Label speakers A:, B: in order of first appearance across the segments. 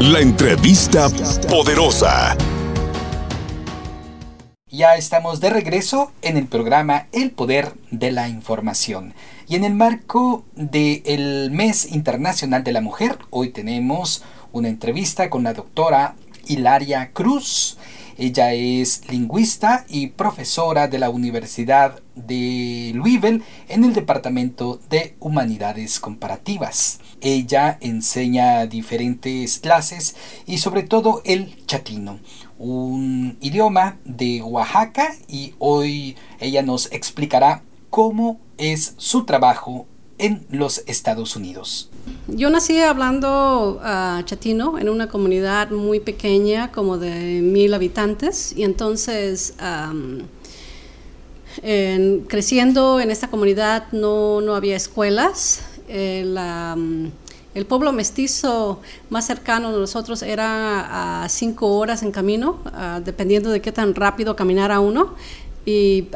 A: La entrevista poderosa.
B: Ya estamos de regreso en el programa El Poder de la Información. Y en el marco del Mes Internacional de la Mujer, hoy tenemos una entrevista con la doctora Hilaria Cruz. Ella es lingüista y profesora de la Universidad de Louisville en el Departamento de Humanidades Comparativas. Ella enseña diferentes clases y sobre todo el chatino, un idioma de Oaxaca y hoy ella nos explicará cómo es su trabajo en los Estados Unidos.
C: Yo nací hablando uh, chatino en una comunidad muy pequeña, como de mil habitantes, y entonces creciendo en esta comunidad no, no había escuelas. El, pueblo mestizo más cercano a nosotros era a cinco horas en camino, uh, dependiendo de qué tan rápido caminara uno. Y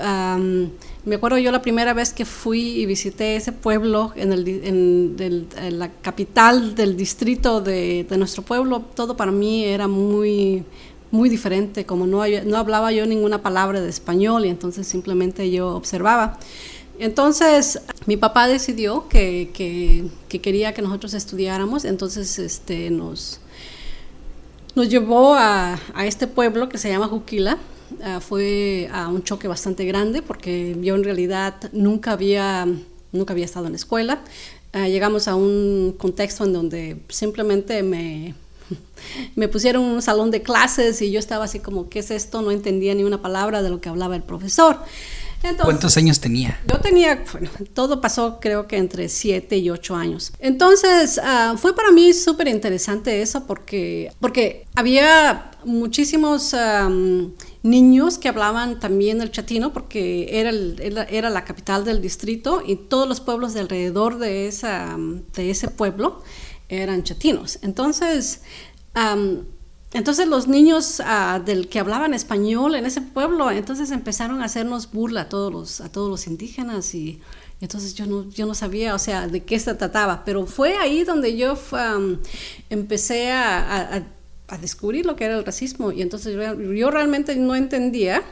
C: me acuerdo yo la primera vez que fui y visité ese pueblo en, el, en, la capital del distrito de, nuestro pueblo, todo para mí era muy, muy diferente, como no, no hablaba yo ninguna palabra de español y entonces simplemente yo observaba. Entonces mi papá decidió que, que, quería que nosotros estudiáramos, entonces este, nos, nos llevó a, a este pueblo que se llama Juquila Ah, fue a un choque bastante grande porque yo en realidad nunca había, nunca había estado en la escuela. Ah, llegamos a un contexto en donde simplemente me, me pusieron un salón de clases y yo estaba así como, ¿qué es esto? No entendía ni una palabra de lo que hablaba el profesor.
B: ¿Cuántos años tenía?
C: Yo tenía, bueno, todo pasó creo que entre 7 y 8 años. Entonces, ah, fue para mí súper interesante eso porque, porque había muchísimos niños que hablaban también el chatino porque era, era, la capital del distrito y todos los pueblos de alrededor de, esa, de ese pueblo eran chatinos. Entonces, entonces los niños ah, del que hablaban español en ese pueblo, entonces empezaron a hacernos burla a todos los, a todos los indígenas y, entonces yo no, yo no sabía, o sea, de qué se trataba, pero fue ahí donde yo empecé a descubrir lo que era el racismo. Y entonces yo, realmente no entendía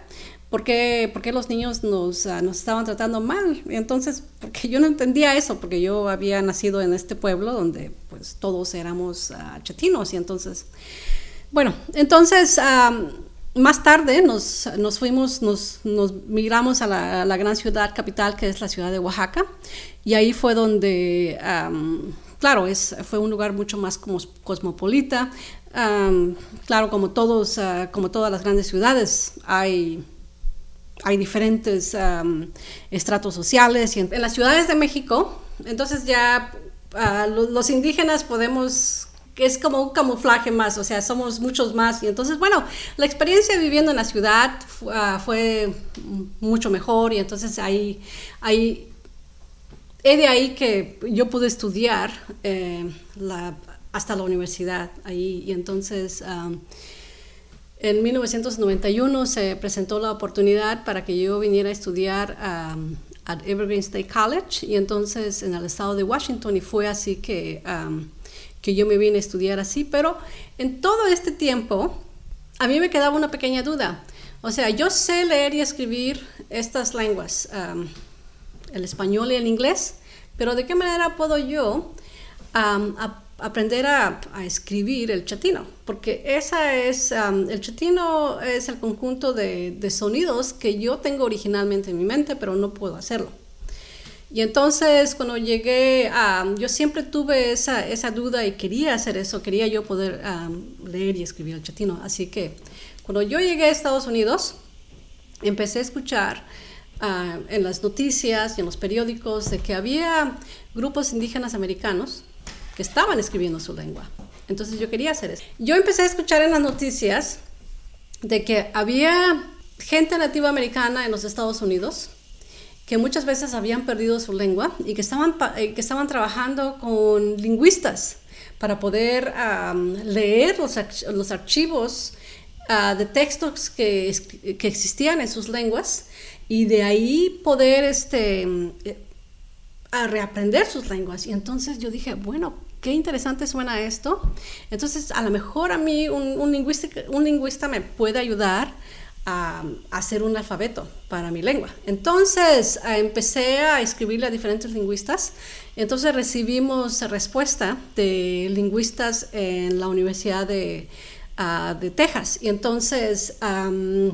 C: por qué, por qué los niños nos, ah, nos, estaban tratando mal. Entonces, porque yo no entendía eso, porque yo había nacido en este pueblo donde pues todos éramos uh, chatinos. Y entonces, bueno, entonces... más tarde nos, nos fuimos, nos, nos migramos a la, gran ciudad capital que es la ciudad de Oaxaca y ahí fue donde claro, es, fue un lugar mucho más como cosmopolita, claro, como, todos, ah, como todas las grandes ciudades, hay, hay diferentes estratos sociales. En, las ciudades de México, entonces ya ah, los, indígenas podemos es como un camuflaje más, o sea, somos muchos más. Y entonces, bueno, la experiencia viviendo en la ciudad ah, fue mucho mejor y entonces ahí, ahí, es de ahí que yo pude estudiar eh, hasta la universidad ahí. Y entonces, en 1991 se presentó la oportunidad para que yo viniera a estudiar a Evergreen State College y entonces en el estado de Washington y fue así que, que yo me vine a estudiar así. Pero en todo este tiempo, a mí me quedaba una pequeña duda. O sea, yo sé leer y escribir estas lenguas, el español y el inglés, pero ¿de qué manera puedo yo aprender a, escribir el chatino, porque esa es, el chatino es el conjunto de, sonidos que yo tengo originalmente en mi mente, pero no puedo hacerlo. Y entonces cuando llegué a, yo siempre tuve esa, esa, duda y quería hacer eso, quería yo poder leer y escribir el chatino. Así que cuando yo llegué a Estados Unidos, empecé a escuchar ah, en las noticias y en los periódicos de que había grupos indígenas americanos que estaban escribiendo su lengua. Entonces yo quería hacer eso. Yo empecé a escuchar en las noticias de que había gente nativa americana en los Estados Unidos que muchas veces habían perdido su lengua y que estaban, eh, que estaban trabajando con lingüistas para poder leer los, los archivos ah, de textos que, que, existían en sus lenguas y de ahí poder este, a reaprender sus lenguas. Y entonces yo dije, bueno, qué interesante suena esto. Entonces, a lo mejor a mí un, un, lingüista, un lingüista me puede ayudar a, hacer un alfabeto para mi lengua. Entonces, empecé a escribirle a diferentes lingüistas. Entonces, recibimos respuesta de lingüistas en la Universidad de, uh, de Texas. Y entonces, um,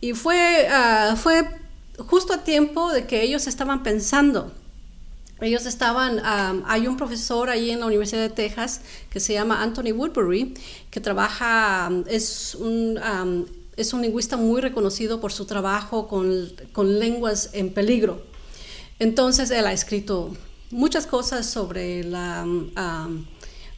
C: y fue, uh, fue justo a tiempo de que ellos estaban pensando ellos estaban, hay un profesor ahí en la Universidad de Texas que se llama Anthony Woodbury, que trabaja, es un, es un lingüista muy reconocido por su trabajo con, con lenguas en peligro. Entonces él ha escrito muchas cosas sobre la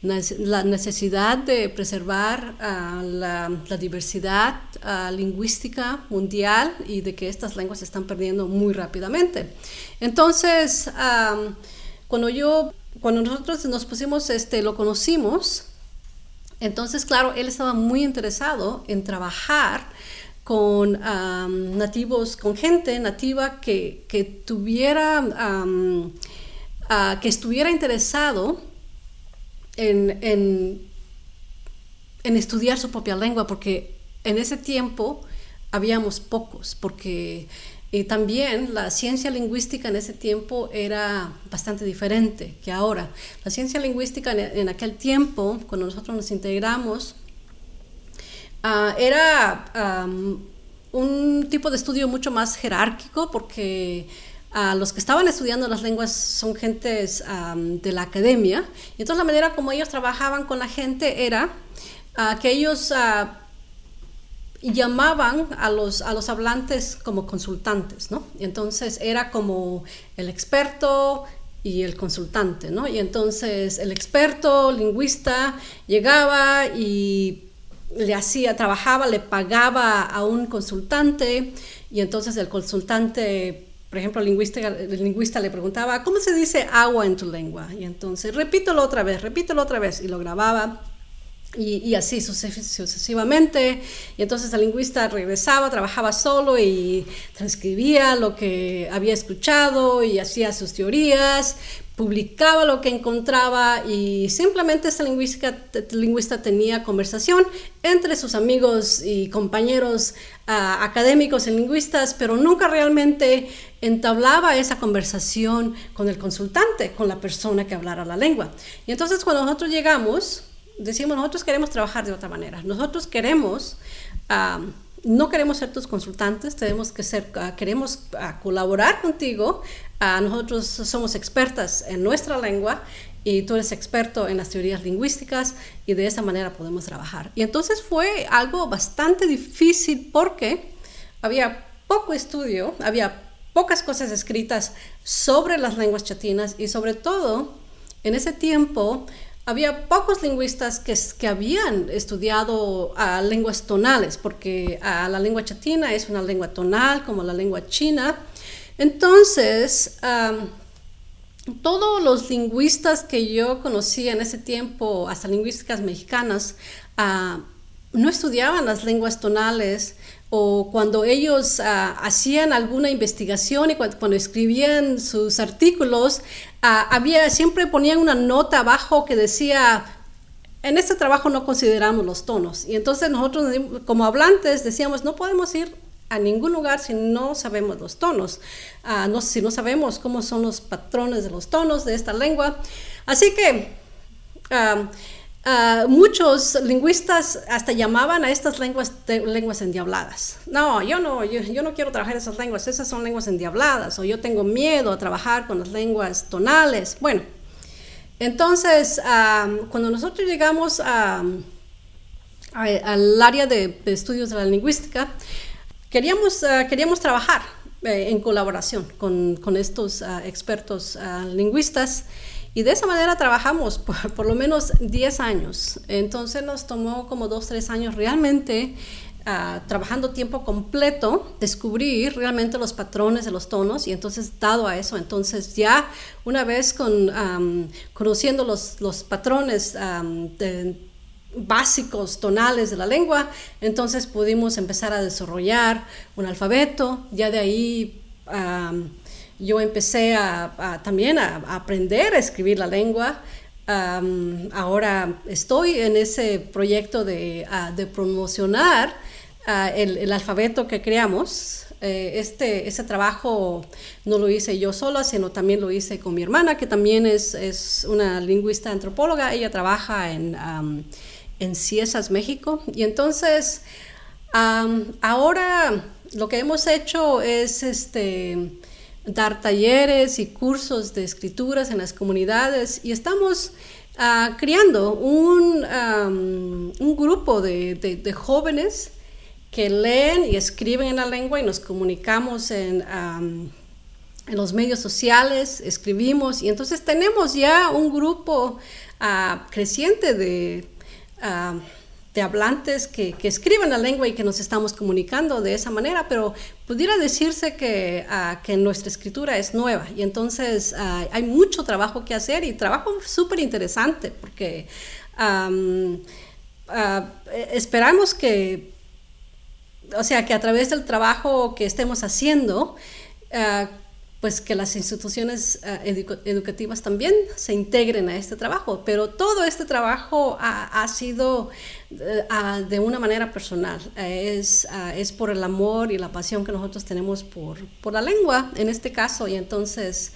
C: la necesidad de preservar uh, la, diversidad uh, lingüística mundial y de que estas lenguas se están perdiendo muy rápidamente. Entonces, cuando yo, cuando nosotros nos pusimos, este, lo conocimos, entonces, claro, él estaba muy interesado en trabajar con nativos, con gente nativa que, que tuviera, uh, que estuviera interesado en, estudiar su propia lengua, porque en ese tiempo habíamos pocos, porque y también la ciencia lingüística en ese tiempo era bastante diferente que ahora. La ciencia lingüística en, aquel tiempo, cuando nosotros nos integramos, ah, era un tipo de estudio mucho más jerárquico porque los que estaban estudiando las lenguas son gentes de la academia. Y entonces la manera como ellos trabajaban con la gente era ah, que ellos ah, llamaban a los, a los hablantes como consultantes, ¿no? Y entonces era como el experto y el consultante, ¿no? Y entonces el experto lingüista llegaba y le hacía, trabajaba, le pagaba a un consultante y entonces el consultante por ejemplo, el lingüista, le preguntaba, ¿cómo se dice agua en tu lengua? Y entonces, repítelo otra vez, repítelo otra vez, y lo grababa. Y, y, así sucesivamente. Y entonces el lingüista regresaba, trabajaba solo y transcribía lo que había escuchado y hacía sus teorías, publicaba lo que encontraba y simplemente esta lingüista, tenía conversación entre sus amigos y compañeros uh, académicos y lingüistas, pero nunca realmente entablaba esa conversación con el consultante, con la persona que hablara la lengua. Y entonces cuando nosotros llegamos, decimos, nosotros queremos trabajar de otra manera, nosotros queremos... Uh, no queremos ser tus consultantes, tenemos que ser, uh, queremos uh, colaborar contigo. Uh, nosotros somos expertas en nuestra lengua y tú eres experto en las teorías lingüísticas y de esa manera podemos trabajar. Y entonces fue algo bastante difícil porque había poco estudio, había pocas cosas escritas sobre las lenguas chatinas y sobre todo en ese tiempo había pocos lingüistas que, que habían estudiado uh, lenguas tonales, porque uh, la lengua chatina es una lengua tonal como la lengua china. Entonces, todos los lingüistas que yo conocía en ese tiempo, hasta lingüísticas mexicanas, uh, no estudiaban las lenguas tonales o cuando ellos ah, hacían alguna investigación y cuando, escribían sus artículos, ah, había, siempre ponían una nota abajo que decía, en este trabajo no consideramos los tonos. Y entonces nosotros como hablantes decíamos, no podemos ir a ningún lugar si no sabemos los tonos, uh, no, si no sabemos cómo son los patrones de los tonos de esta lengua. Así que... Ah, muchos lingüistas hasta llamaban a estas lenguas lenguas endiabladas. No, yo no, yo, no quiero trabajar esas lenguas, esas son lenguas endiabladas, o yo tengo miedo a trabajar con las lenguas tonales. Bueno, entonces, cuando nosotros llegamos al área de, estudios de la lingüística, queríamos, ah, queríamos trabajar eh, en colaboración con, con estos ah, expertos lingüistas. Y de esa manera trabajamos por, lo menos 10 años. Entonces nos tomó como 2, 3 años realmente uh, trabajando tiempo completo, descubrir realmente los patrones de los tonos y entonces dado a eso, entonces ya una vez con, um, conociendo los, los patrones um, básicos tonales de la lengua, entonces pudimos empezar a desarrollar un alfabeto, ya de ahí... Um, yo empecé a, también a, aprender a escribir la lengua. ahora estoy en ese proyecto de, promocionar el, alfabeto que creamos. Eh, este, trabajo no lo hice yo sola, sino también lo hice con mi hermana, que también es, es una lingüista antropóloga. Ella trabaja en, en Ciesas, México. Y entonces, ahora lo que hemos hecho es este, dar talleres y cursos de escrituras en las comunidades y estamos uh, creando un, un grupo de, de, jóvenes que leen y escriben en la lengua y nos comunicamos en, en los medios sociales, escribimos y entonces tenemos ya un grupo uh, creciente de uh, de hablantes que, que, escriben la lengua y que nos estamos comunicando de esa manera, pero pudiera decirse que, uh, que nuestra escritura es nueva. Y entonces uh, hay mucho trabajo que hacer y trabajo súper interesante porque um, uh, esperamos que, o sea, que a través del trabajo que estemos haciendo, pues que las instituciones eh, educativas también se integren a este trabajo, pero todo este trabajo ha, sido eh, de una manera personal, es, es por el amor y la pasión que nosotros tenemos por, por la lengua en este caso, y entonces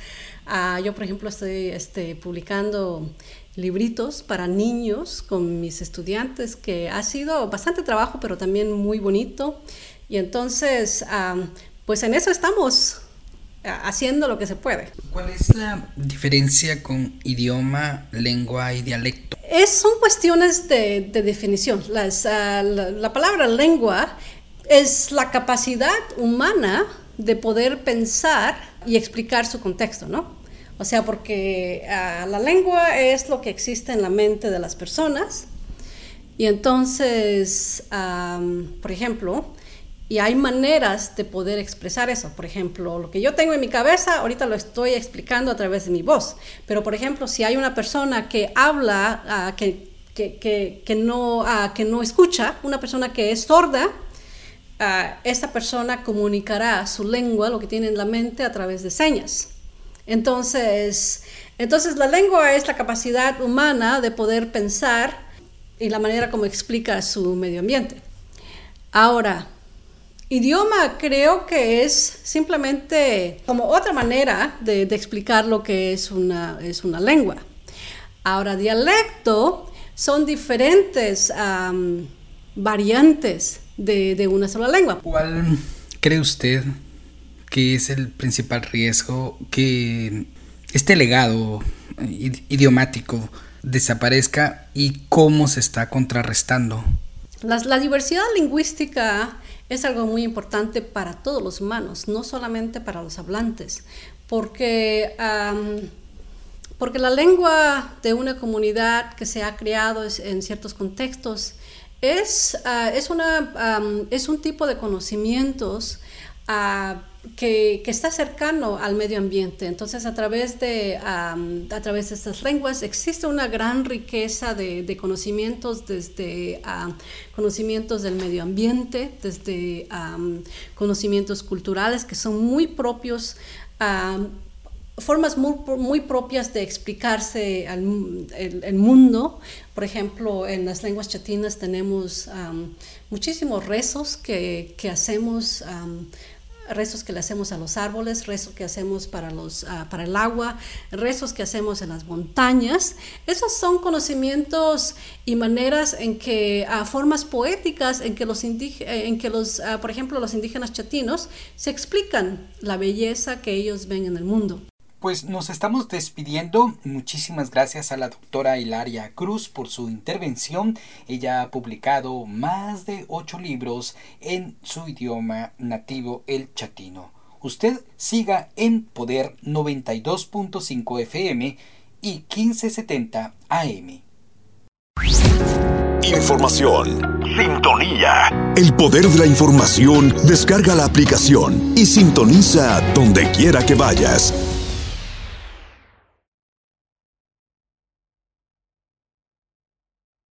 C: ah, yo por ejemplo estoy este, publicando libritos para niños con mis estudiantes, que ha sido bastante trabajo, pero también muy bonito, y entonces ah, pues en eso estamos haciendo lo que se puede.
B: ¿Cuál es la diferencia con idioma, lengua y dialecto?
C: Es, son cuestiones de, definición. Ah, la, palabra lengua es la capacidad humana de poder pensar y explicar su contexto, ¿no? O sea, porque ah, la lengua es lo que existe en la mente de las personas. Y entonces, por ejemplo, y hay maneras de poder expresar eso. Por ejemplo, lo que yo tengo en mi cabeza, ahorita lo estoy explicando a través de mi voz. Pero, por ejemplo, si hay una persona que habla, ah, que, que, que, no, uh, que no escucha, una persona que es sorda, uh, esa persona comunicará su lengua, lo que tiene en la mente, a través de señas. Entonces, entonces la lengua es la capacidad humana de poder pensar y la manera como explica su medio ambiente. Ahora, Idioma creo que es simplemente como otra manera de, explicar lo que es una, es una lengua. Ahora, dialecto son diferentes variantes de, una sola lengua.
B: ¿Cuál cree usted que es el principal riesgo que este legado idiomático desaparezca y cómo se está contrarrestando?
C: la diversidad lingüística es algo muy importante para todos los humanos, no solamente para los hablantes, porque, porque la lengua de una comunidad que se ha creado en ciertos contextos es, ah, es, una, es un tipo de conocimientos ah, que, está cercano al medio ambiente. Entonces, a través de, a través de estas lenguas existe una gran riqueza de, de conocimientos, desde conocimientos del medio ambiente, desde conocimientos culturales que son muy propios. formas muy, muy, propias de explicarse al el, mundo. Por ejemplo, en las lenguas chatinas tenemos muchísimos rezos que, que hacemos rezos que le hacemos a los árboles, rezos que hacemos para, los, ah, para el agua, rezos que hacemos en las montañas. Esos son conocimientos y maneras en que, uh, formas poéticas en que los, en que los ah, por ejemplo, los indígenas chatinos se explican la belleza que ellos ven en el mundo.
B: Pues nos estamos despidiendo. Muchísimas gracias a la doctora Hilaria Cruz por su intervención. Ella ha publicado más de ocho libros en su idioma nativo, el chatino. Usted siga en Poder 92.5 FM y 1570 AM.
A: Información. Sintonía. El poder de la información descarga la aplicación y sintoniza donde quiera que vayas